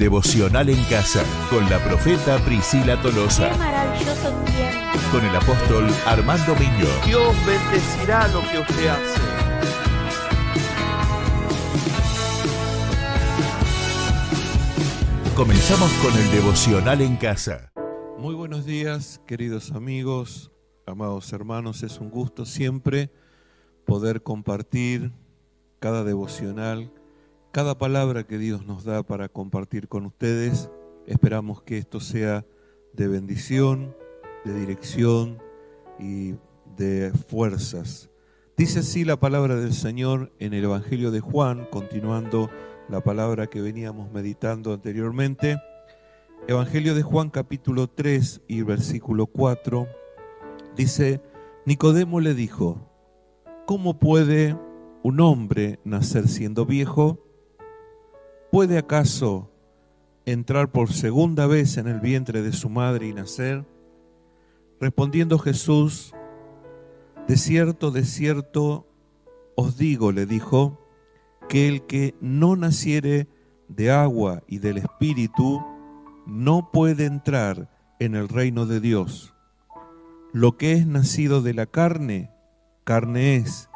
devocional en casa con la profeta Priscila Tolosa. Qué maravilloso tiempo. Con el apóstol Armando Miño. Dios bendecirá lo que usted hace. Comenzamos con el devocional en casa. Muy buenos días, queridos amigos, amados hermanos. Es un gusto siempre poder compartir cada devocional, cada palabra que Dios nos da para compartir con ustedes. Esperamos que esto sea de bendición, de dirección y de fuerzas. Dice así la palabra del Señor en el Evangelio de Juan, continuando la palabra que veníamos meditando anteriormente. Evangelio de Juan capítulo 3 y versículo 4 dice, Nicodemo le dijo, ¿cómo puede un hombre nacer siendo viejo? ¿Puede acaso entrar por segunda vez en el vientre de su madre y nacer? Respondiendo Jesús, de cierto, de cierto os digo, le dijo, que el que no naciere de agua y del Espíritu no puede entrar en el reino de Dios. Lo que es nacido de la carne, carne es,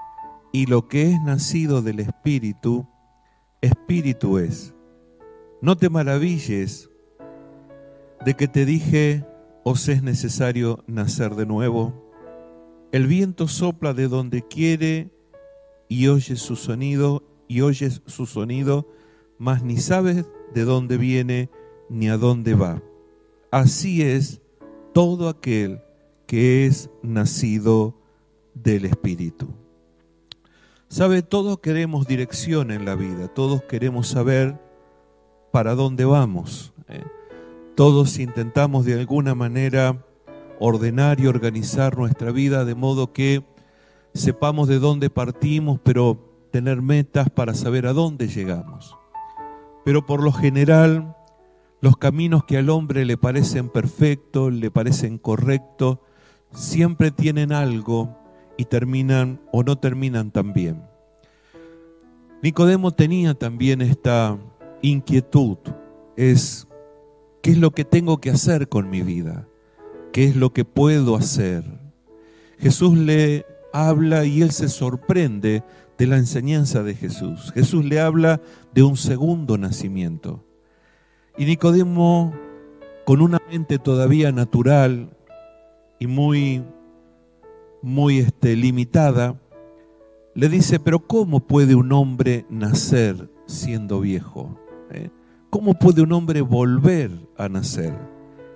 y lo que es nacido del Espíritu, Espíritu es. No te maravilles de que te dije, os es necesario nacer de nuevo. El viento sopla de donde quiere y oye su sonido y oyes su sonido, mas ni sabes de dónde viene ni a dónde va. Así es todo aquel que es nacido del Espíritu. Sabe, todos queremos dirección en la vida, todos queremos saber para dónde vamos. ¿eh? Todos intentamos de alguna manera ordenar y organizar nuestra vida de modo que sepamos de dónde partimos, pero tener metas para saber a dónde llegamos. Pero por lo general, los caminos que al hombre le parecen perfectos, le parecen correctos, siempre tienen algo y terminan o no terminan tan bien. Nicodemo tenía también esta inquietud, es ¿qué es lo que tengo que hacer con mi vida? ¿Qué es lo que puedo hacer? Jesús le habla y él se sorprende de la enseñanza de Jesús. Jesús le habla de un segundo nacimiento. Y Nicodemo, con una mente todavía natural y muy, muy este, limitada, le dice, pero ¿cómo puede un hombre nacer siendo viejo? ¿Eh? ¿Cómo puede un hombre volver a nacer?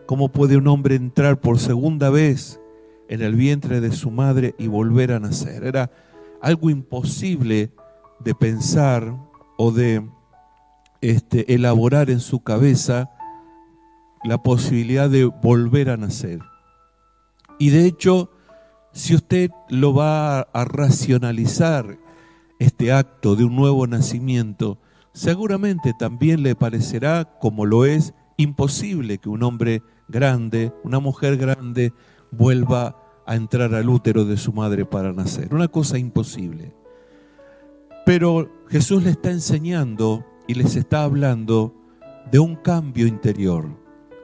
¿Cómo puede un hombre entrar por segunda vez en el vientre de su madre y volver a nacer? Era algo imposible de pensar o de este, elaborar en su cabeza la posibilidad de volver a nacer. Y de hecho, si usted lo va a racionalizar, este acto de un nuevo nacimiento, seguramente también le parecerá, como lo es, imposible que un hombre grande, una mujer grande, vuelva a entrar al útero de su madre para nacer. Una cosa imposible. Pero Jesús le está enseñando y les está hablando de un cambio interior.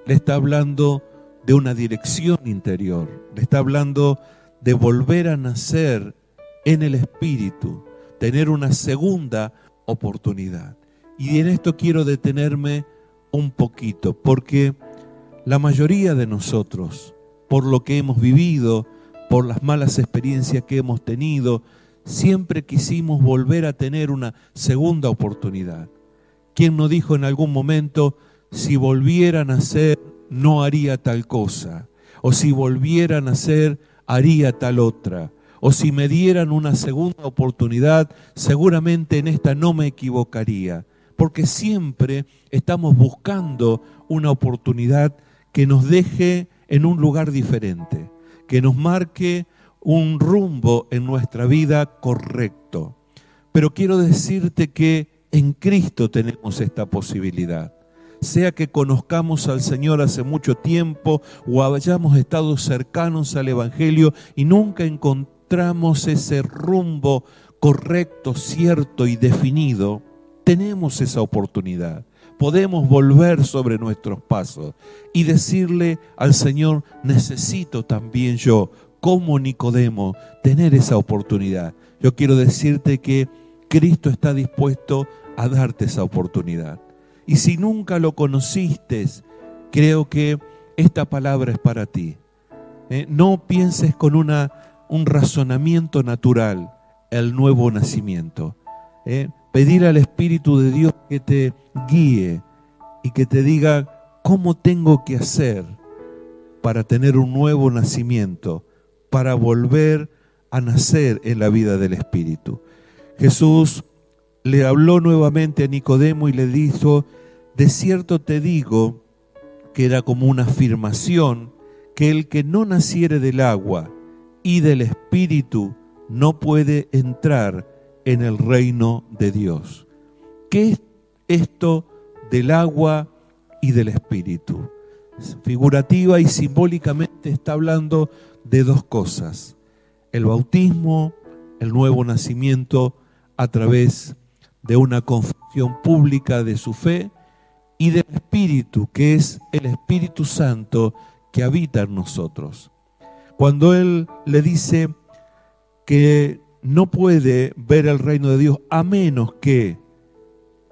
Le está hablando de una dirección interior. Le está hablando de volver a nacer en el Espíritu, tener una segunda oportunidad. Y en esto quiero detenerme un poquito, porque la mayoría de nosotros, por lo que hemos vivido, por las malas experiencias que hemos tenido, siempre quisimos volver a tener una segunda oportunidad. ¿Quién no dijo en algún momento, si volviera a nacer, no haría tal cosa? O si volviera a nacer, haría tal otra. O si me dieran una segunda oportunidad, seguramente en esta no me equivocaría. Porque siempre estamos buscando una oportunidad que nos deje en un lugar diferente que nos marque un rumbo en nuestra vida correcto. Pero quiero decirte que en Cristo tenemos esta posibilidad. Sea que conozcamos al Señor hace mucho tiempo o hayamos estado cercanos al Evangelio y nunca encontramos ese rumbo correcto, cierto y definido, tenemos esa oportunidad. podemos volver sobre nuestros pasos y decirle al Señor, necesito también yo, como Nicodemo, tener esa oportunidad. Yo quiero decirte que Cristo está dispuesto a darte esa oportunidad. Y si nunca lo conociste, creo que esta palabra es para ti. ¿eh? no pienses con una, un razonamiento natural el nuevo nacimiento. ¿eh? pedir al Espíritu de Dios que te guíe y que te diga cómo tengo que hacer para tener un nuevo nacimiento, para volver a nacer en la vida del Espíritu. Jesús le habló nuevamente a Nicodemo y le dijo, de cierto te digo, que era como una afirmación, que el que no naciere del agua y del Espíritu no puede entrar en el reino de Dios. ¿Qué es esto del agua y del Espíritu? Figurativa y simbólicamente está hablando de dos cosas. El bautismo, el nuevo nacimiento a través de una confesión pública de su fe y del Espíritu, que es el Espíritu Santo que habita en nosotros. Cuando Él le dice que no puede ver el reino de Dios a menos que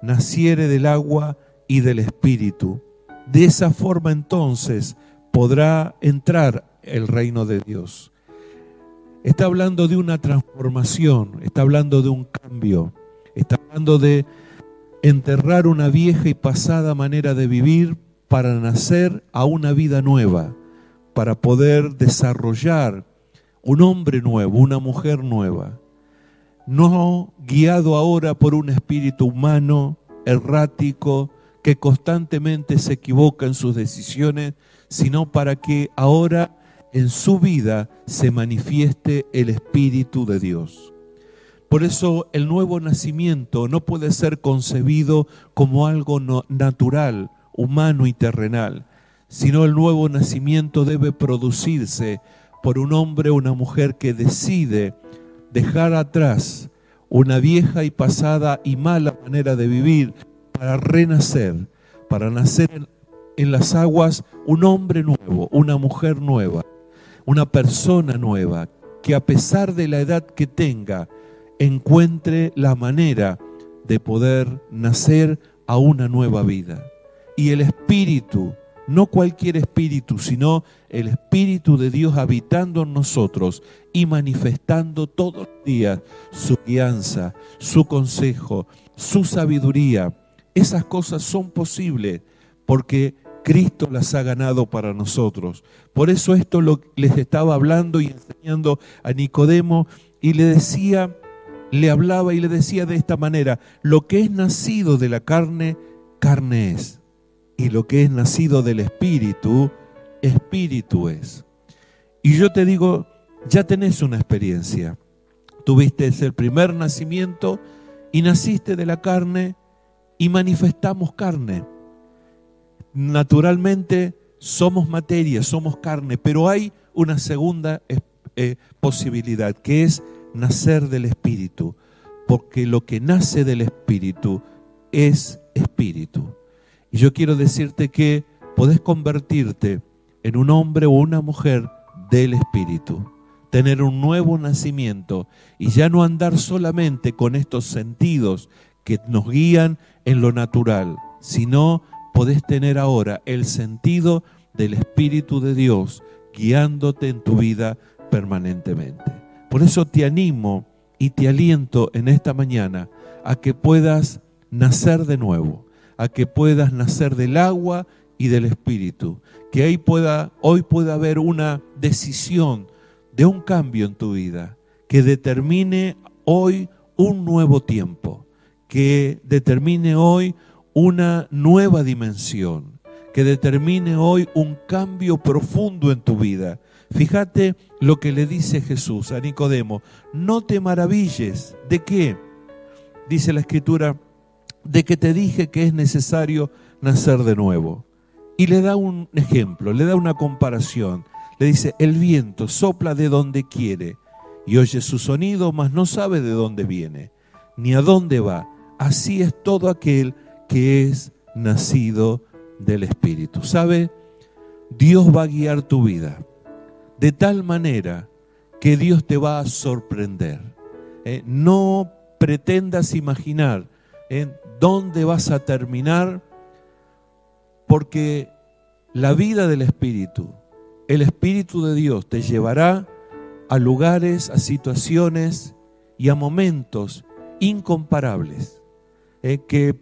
naciere del agua y del Espíritu, de esa forma entonces podrá entrar el reino de Dios. Está hablando de una transformación, está hablando de un cambio, está hablando de enterrar una vieja y pasada manera de vivir para nacer a una vida nueva, para poder desarrollar un hombre nuevo, una mujer nueva, no guiado ahora por un espíritu humano, errático, que constantemente se equivoca en sus decisiones, sino para que ahora en su vida se manifieste el Espíritu de Dios. Por eso el nuevo nacimiento no puede ser concebido como algo natural, humano y terrenal, sino el nuevo nacimiento debe producirse por un hombre o una mujer que decide dejar atrás una vieja y pasada y mala manera de vivir para renacer, para nacer en, las aguas un hombre nuevo, una mujer nueva, una persona nueva, que a pesar de la edad que tenga, encuentre la manera de poder nacer a una nueva vida. Y el Espíritu, no cualquier Espíritu, sino el Espíritu de Dios habitando en nosotros y manifestando todos los días su guianza, su consejo, su sabiduría. Esas cosas son posibles porque Cristo las ha ganado para nosotros. Por eso esto lo, les estaba hablando y enseñando a Nicodemo y le decía le hablaba y le decía de esta manera, lo que es nacido de la carne, carne es. Y lo que es nacido del espíritu, espíritu es. Y yo te digo, ya tenés una experiencia. Tuviste el primer nacimiento y naciste de la carne y manifestamos carne. Naturalmente somos materia, somos carne, pero hay una segunda eh, posibilidad que es nacer del Espíritu, porque lo que nace del Espíritu es Espíritu. Y yo quiero decirte que podés convertirte en un hombre o una mujer del Espíritu, tener un nuevo nacimiento y ya no andar solamente con estos sentidos que nos guían en lo natural, sino podés tener ahora el sentido del Espíritu de Dios guiándote en tu vida permanentemente. Por eso te animo y te aliento en esta mañana a que puedas nacer de nuevo, a que puedas nacer del agua y del espíritu, que ahí pueda hoy pueda haber una decisión de un cambio en tu vida que determine hoy un nuevo tiempo, que determine hoy una nueva dimensión, que determine hoy un cambio profundo en tu vida, Fíjate lo que le dice Jesús a Nicodemo, no te maravilles. ¿De qué? Dice la escritura, de que te dije que es necesario nacer de nuevo. Y le da un ejemplo, le da una comparación. Le dice, el viento sopla de donde quiere y oye su sonido, mas no sabe de dónde viene, ni a dónde va. Así es todo aquel que es nacido del Espíritu. ¿Sabe? Dios va a guiar tu vida de tal manera que Dios te va a sorprender. Eh, no pretendas imaginar en eh, dónde vas a terminar, porque la vida del Espíritu, el Espíritu de Dios te llevará a lugares, a situaciones y a momentos incomparables, eh, que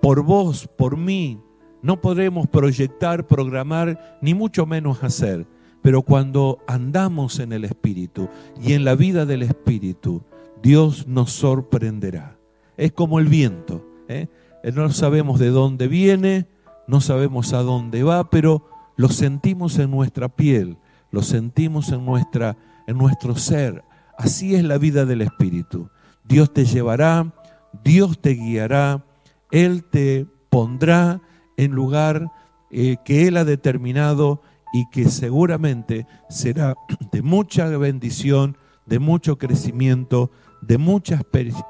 por vos, por mí, no podremos proyectar, programar, ni mucho menos hacer. Pero cuando andamos en el Espíritu y en la vida del Espíritu, Dios nos sorprenderá. Es como el viento. ¿eh? No sabemos de dónde viene, no sabemos a dónde va, pero lo sentimos en nuestra piel, lo sentimos en, nuestra, en nuestro ser. Así es la vida del Espíritu. Dios te llevará, Dios te guiará, Él te pondrá en lugar eh, que Él ha determinado y que seguramente será de mucha bendición, de mucho crecimiento, de mucha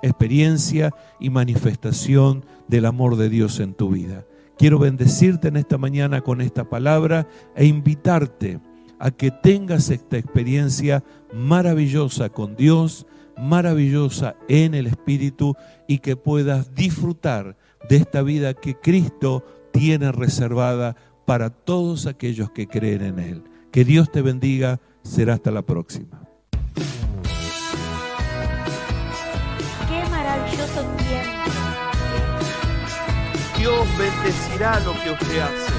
experiencia y manifestación del amor de Dios en tu vida. Quiero bendecirte en esta mañana con esta palabra e invitarte a que tengas esta experiencia maravillosa con Dios, maravillosa en el Espíritu y que puedas disfrutar de esta vida que Cristo tiene reservada para todos aquellos que creen en Él. Que Dios te bendiga. Será hasta la próxima. Qué maravilloso tiempo. Dios bendecirá lo que usted hace.